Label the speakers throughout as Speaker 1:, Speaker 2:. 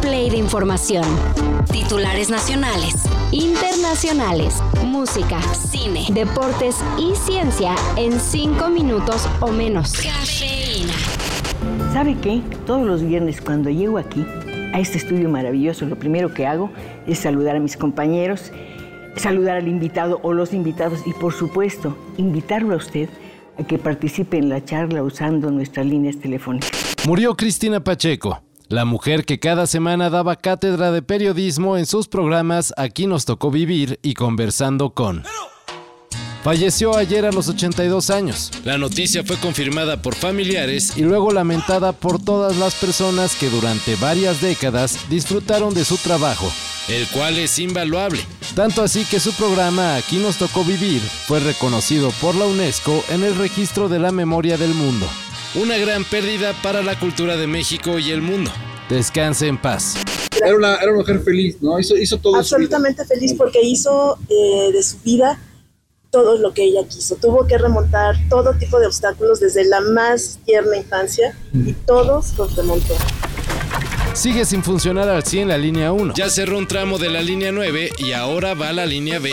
Speaker 1: play de información. Titulares nacionales, internacionales, música, cine, deportes y ciencia en cinco minutos o menos. Cafeína.
Speaker 2: ¿Sabe qué? Todos los viernes cuando llego aquí, a este estudio maravilloso, lo primero que hago es saludar a mis compañeros, saludar al invitado o los invitados y por supuesto invitarlo a usted a que participe en la charla usando nuestras líneas telefónicas.
Speaker 3: Murió Cristina Pacheco, la mujer que cada semana daba cátedra de periodismo en sus programas Aquí nos tocó vivir y conversando con... Falleció ayer a los 82 años. La noticia fue confirmada por familiares y luego lamentada por todas las personas que durante varias décadas disfrutaron de su trabajo, el cual es invaluable. Tanto así que su programa Aquí nos tocó vivir fue reconocido por la UNESCO en el registro de la memoria del mundo. Una gran pérdida para la cultura de México y el mundo. Descanse en paz.
Speaker 4: Era una, era una mujer feliz, ¿no? Hizo, hizo todo.
Speaker 5: Absolutamente feliz porque hizo eh, de su vida todo lo que ella quiso. Tuvo que remontar todo tipo de obstáculos desde la más tierna infancia y todos los remontó.
Speaker 3: Sigue sin funcionar al 100 la línea 1. Ya cerró un tramo de la línea 9 y ahora va la línea B.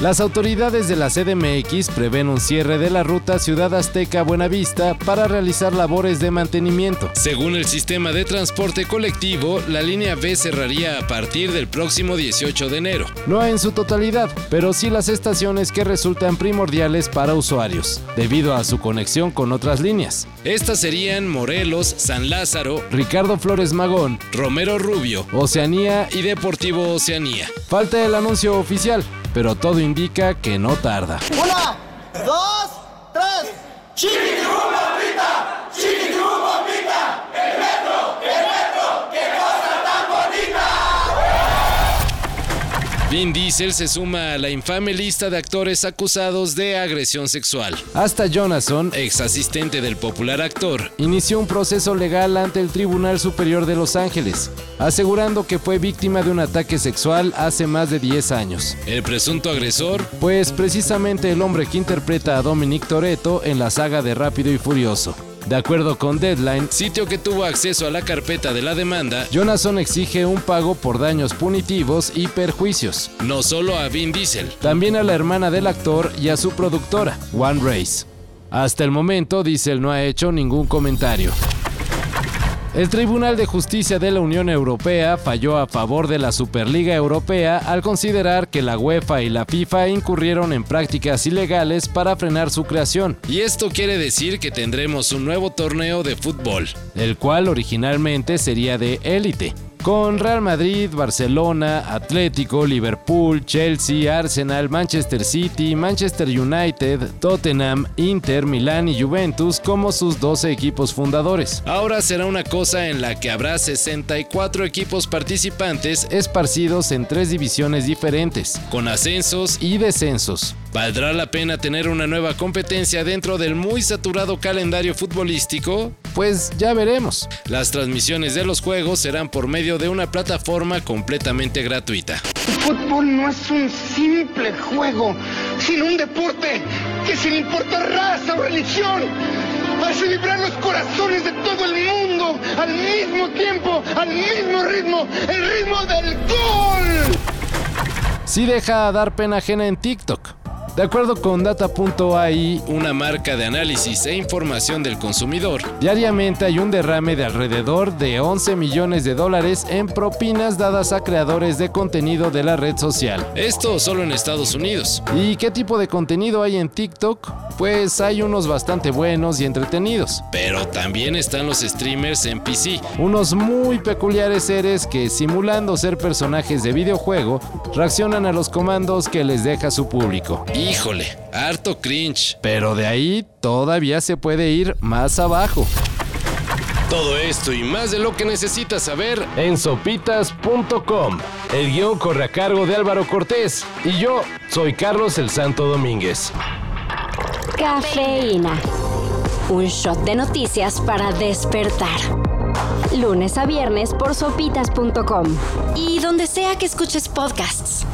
Speaker 3: Las autoridades de la CDMX prevén un cierre de la ruta Ciudad Azteca Buenavista para realizar labores de mantenimiento. Según el sistema de transporte colectivo, la línea B cerraría a partir del próximo 18 de enero. No en su totalidad, pero sí las estaciones que resultan primordiales para usuarios, debido a su conexión con otras líneas. Estas serían Morelos, San Lázaro, Ricardo Flores Magón, Romero Rubio, Oceanía y Deportivo Oceanía. Falta el anuncio oficial, pero todo indica que no tarda.
Speaker 6: Una, dos, tres. ¡Chiquitibumba, ¡Chiquitibumba, ¡El metro! ¡El metro! ¡Qué cosa tan bonita!
Speaker 3: Vin Diesel se suma a la infame lista de actores acusados de agresión sexual. Hasta Jonathan, ex asistente del popular actor, inició un proceso legal ante el Tribunal Superior de Los Ángeles, asegurando que fue víctima de un ataque sexual hace más de 10 años. El presunto agresor, pues precisamente el hombre que interpreta a Dominic Toretto en la saga de Rápido y Furioso. De acuerdo con Deadline, sitio que tuvo acceso a la carpeta de la demanda, Jonathan exige un pago por daños punitivos y perjuicios, no solo a Vin Diesel, también a la hermana del actor y a su productora, One Race. Hasta el momento, Diesel no ha hecho ningún comentario. El Tribunal de Justicia de la Unión Europea falló a favor de la Superliga Europea al considerar que la UEFA y la FIFA incurrieron en prácticas ilegales para frenar su creación. Y esto quiere decir que tendremos un nuevo torneo de fútbol, el cual originalmente sería de élite con Real Madrid, Barcelona, Atlético, Liverpool, Chelsea, Arsenal, Manchester City, Manchester United, Tottenham, Inter, Milán y Juventus como sus 12 equipos fundadores. Ahora será una cosa en la que habrá 64 equipos participantes esparcidos en tres divisiones diferentes, con ascensos y descensos. ¿Valdrá la pena tener una nueva competencia dentro del muy saturado calendario futbolístico? Pues ya veremos. Las transmisiones de los juegos serán por medio de una plataforma completamente gratuita.
Speaker 7: El fútbol no es un simple juego, sino un deporte que sin importar raza o religión, hace vibrar los corazones de todo el mundo al mismo tiempo, al mismo ritmo, el ritmo del gol.
Speaker 3: Sí deja dar pena ajena en TikTok. De acuerdo con Data.ai, una marca de análisis e información del consumidor, diariamente hay un derrame de alrededor de 11 millones de dólares en propinas dadas a creadores de contenido de la red social. Esto solo en Estados Unidos. ¿Y qué tipo de contenido hay en TikTok? Pues hay unos bastante buenos y entretenidos. Pero también están los streamers en PC, unos muy peculiares seres que simulando ser personajes de videojuego, reaccionan a los comandos que les deja su público. Híjole, harto cringe. Pero de ahí todavía se puede ir más abajo. Todo esto y más de lo que necesitas saber en sopitas.com. El guion corre a cargo de Álvaro Cortés y yo soy Carlos el Santo Domínguez.
Speaker 1: Cafeína. Un shot de noticias para despertar. Lunes a viernes por sopitas.com. Y donde sea que escuches podcasts.